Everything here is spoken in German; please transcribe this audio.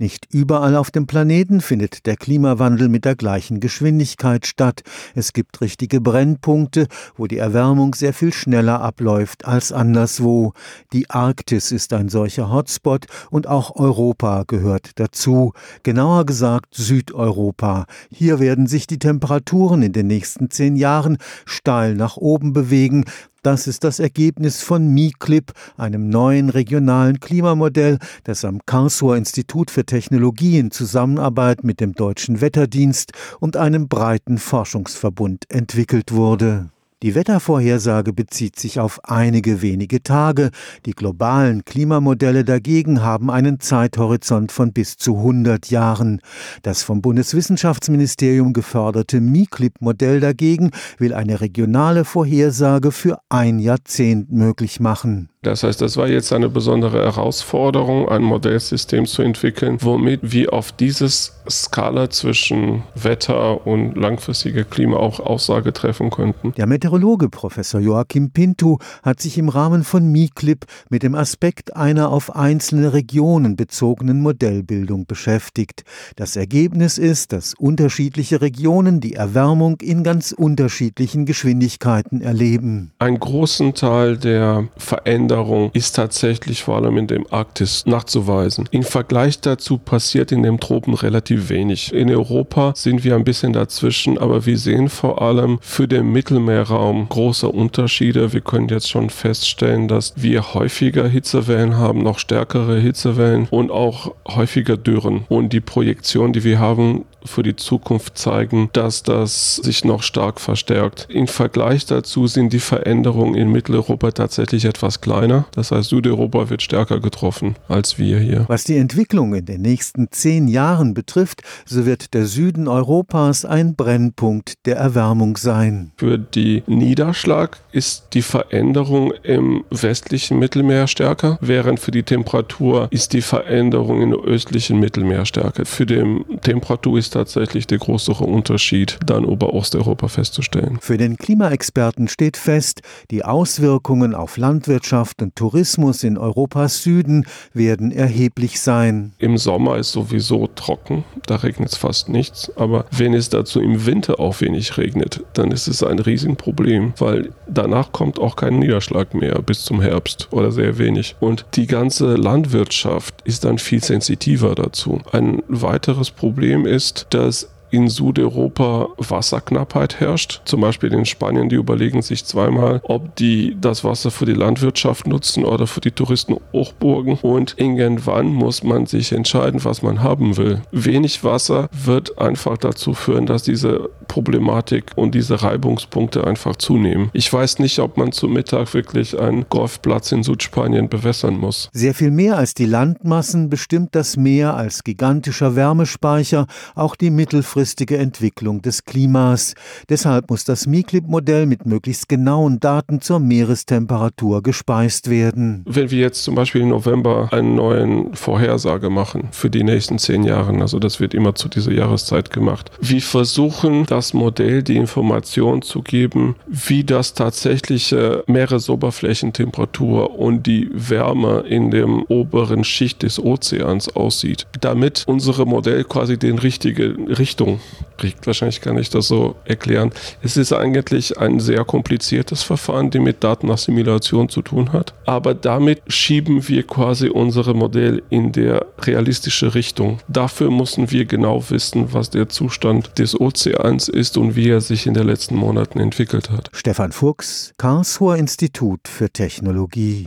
Nicht überall auf dem Planeten findet der Klimawandel mit der gleichen Geschwindigkeit statt. Es gibt richtige Brennpunkte, wo die Erwärmung sehr viel schneller abläuft als anderswo. Die Arktis ist ein solcher Hotspot und auch Europa gehört dazu. Genauer gesagt Südeuropa. Hier werden sich die Temperaturen in den nächsten zehn Jahren steil nach oben bewegen, das ist das Ergebnis von MiClip, einem neuen regionalen Klimamodell, das am Karlsruher Institut für Technologie in Zusammenarbeit mit dem Deutschen Wetterdienst und einem breiten Forschungsverbund entwickelt wurde. Die Wettervorhersage bezieht sich auf einige wenige Tage. Die globalen Klimamodelle dagegen haben einen Zeithorizont von bis zu 100 Jahren. Das vom Bundeswissenschaftsministerium geförderte MiClip-Modell dagegen will eine regionale Vorhersage für ein Jahrzehnt möglich machen. Das heißt, das war jetzt eine besondere Herausforderung, ein Modellsystem zu entwickeln, womit wir auf dieses Skala zwischen Wetter und langfristiger Klima auch Aussage treffen könnten. Der Meteorologe Professor Joachim Pinto hat sich im Rahmen von MiClip mit dem Aspekt einer auf einzelne Regionen bezogenen Modellbildung beschäftigt. Das Ergebnis ist, dass unterschiedliche Regionen die Erwärmung in ganz unterschiedlichen Geschwindigkeiten erleben. Ein großen Teil der Veränderung ist tatsächlich vor allem in dem Arktis nachzuweisen. Im Vergleich dazu passiert in den Tropen relativ wenig. In Europa sind wir ein bisschen dazwischen, aber wir sehen vor allem für den Mittelmeerraum große Unterschiede. Wir können jetzt schon feststellen, dass wir häufiger Hitzewellen haben, noch stärkere Hitzewellen und auch häufiger Dürren. Und die Projektion, die wir haben, für die Zukunft zeigen, dass das sich noch stark verstärkt. Im Vergleich dazu sind die Veränderungen in Mitteleuropa tatsächlich etwas kleiner. Das heißt, Südeuropa wird stärker getroffen als wir hier. Was die Entwicklung in den nächsten zehn Jahren betrifft, so wird der Süden Europas ein Brennpunkt der Erwärmung sein. Für die Niederschlag ist die Veränderung im westlichen Mittelmeer stärker, während für die Temperatur ist die Veränderung im östlichen Mittelmeer stärker. Für die Temperatur ist tatsächlich der größere Unterschied dann über Osteuropa festzustellen. Für den Klimaexperten steht fest, die Auswirkungen auf Landwirtschaft und Tourismus in Europas Süden werden erheblich sein. Im Sommer ist sowieso trocken, da regnet es fast nichts, aber wenn es dazu im Winter auch wenig regnet, dann ist es ein Riesenproblem, weil danach kommt auch kein Niederschlag mehr bis zum Herbst oder sehr wenig. Und die ganze Landwirtschaft ist dann viel sensitiver dazu. Ein weiteres Problem ist, dass in Südeuropa Wasserknappheit herrscht. Zum Beispiel in Spanien, die überlegen sich zweimal, ob die das Wasser für die Landwirtschaft nutzen oder für die Touristenhochburgen. Und irgendwann muss man sich entscheiden, was man haben will. Wenig Wasser wird einfach dazu führen, dass diese Problematik und diese Reibungspunkte einfach zunehmen. Ich weiß nicht, ob man zu Mittag wirklich einen Golfplatz in Südspanien bewässern muss. Sehr viel mehr als die Landmassen bestimmt das Meer als gigantischer Wärmespeicher auch die mittelfristige langfristige Entwicklung des Klimas. Deshalb muss das MiClip-Modell mit möglichst genauen Daten zur Meerestemperatur gespeist werden. Wenn wir jetzt zum Beispiel im November einen neuen Vorhersage machen für die nächsten zehn Jahre, also das wird immer zu dieser Jahreszeit gemacht, wir versuchen das Modell die Information zu geben, wie das tatsächliche Meeresoberflächentemperatur und die Wärme in dem oberen Schicht des Ozeans aussieht, damit unsere Modell quasi den richtigen Richtung Kriegt. Wahrscheinlich kann ich das so erklären. Es ist eigentlich ein sehr kompliziertes Verfahren, die mit Datenassimilation zu tun hat. Aber damit schieben wir quasi unser Modell in der realistische Richtung. Dafür müssen wir genau wissen, was der Zustand des Ozeans ist und wie er sich in den letzten Monaten entwickelt hat. Stefan Fuchs, Karlsruher Institut für Technologie.